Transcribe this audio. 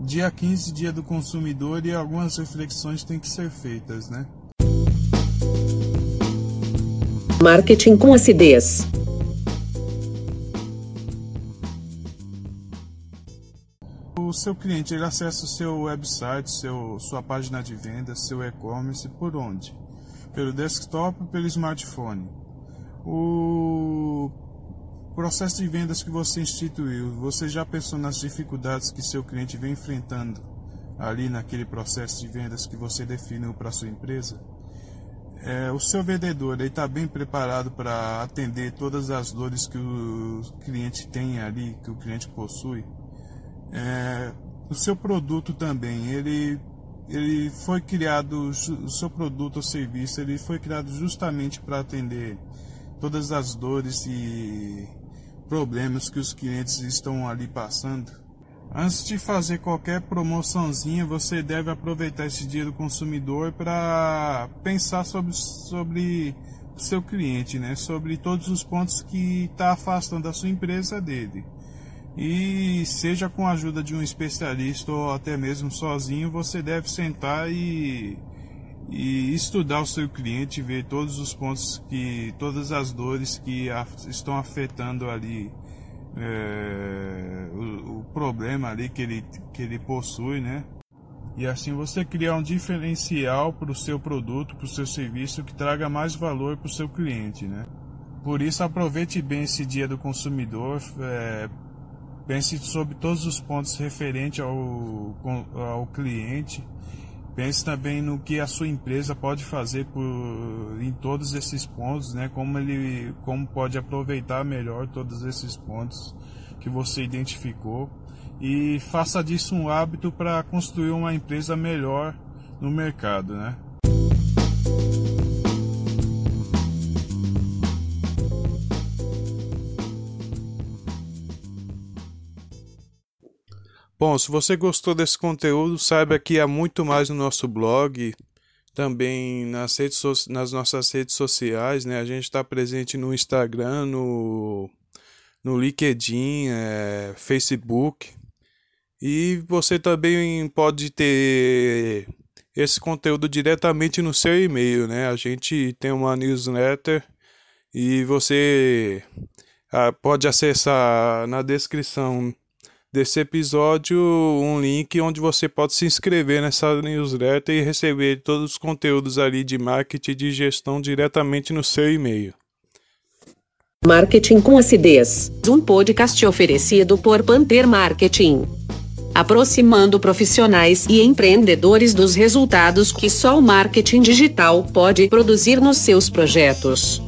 dia 15, dia do consumidor, e algumas reflexões têm que ser feitas, né? Marketing com acidez. O seu cliente ele acessa o seu website, seu, sua página de vendas, seu e-commerce por onde? Pelo desktop ou pelo smartphone? O processo de vendas que você instituiu, você já pensou nas dificuldades que seu cliente vem enfrentando ali naquele processo de vendas que você definiu para sua empresa? É, o seu vendedor está bem preparado para atender todas as dores que o cliente tem ali, que o cliente possui? É, o seu produto também, ele, ele foi criado, o seu produto ou serviço, ele foi criado justamente para atender todas as dores e problemas que os clientes estão ali passando. Antes de fazer qualquer promoçãozinha, você deve aproveitar esse dia do consumidor para pensar sobre, sobre o seu cliente, né? sobre todos os pontos que está afastando a sua empresa dele. E seja com a ajuda de um especialista ou até mesmo sozinho, você deve sentar e, e estudar o seu cliente, ver todos os pontos que, todas as dores que estão afetando ali é, o, o, problema ali que ele, que ele possui, né? E assim você criar um diferencial para o seu produto, para o seu serviço que traga mais valor para o seu cliente, né? Por isso aproveite bem esse dia do consumidor, é, Pense sobre todos os pontos referentes ao, ao cliente. Pense também no que a sua empresa pode fazer por, em todos esses pontos, né? Como ele, como pode aproveitar melhor todos esses pontos que você identificou e faça disso um hábito para construir uma empresa melhor no mercado, né? Bom, se você gostou desse conteúdo, saiba que há muito mais no nosso blog, também nas, redes nas nossas redes sociais, né? A gente está presente no Instagram, no, no LinkedIn, é, Facebook. E você também pode ter esse conteúdo diretamente no seu e-mail, né? A gente tem uma newsletter e você ah, pode acessar na descrição desse episódio um link onde você pode se inscrever nessa newsletter e receber todos os conteúdos ali de marketing e de gestão diretamente no seu e-mail. Marketing com acidez. Um podcast oferecido por Panther Marketing. Aproximando profissionais e empreendedores dos resultados que só o marketing digital pode produzir nos seus projetos.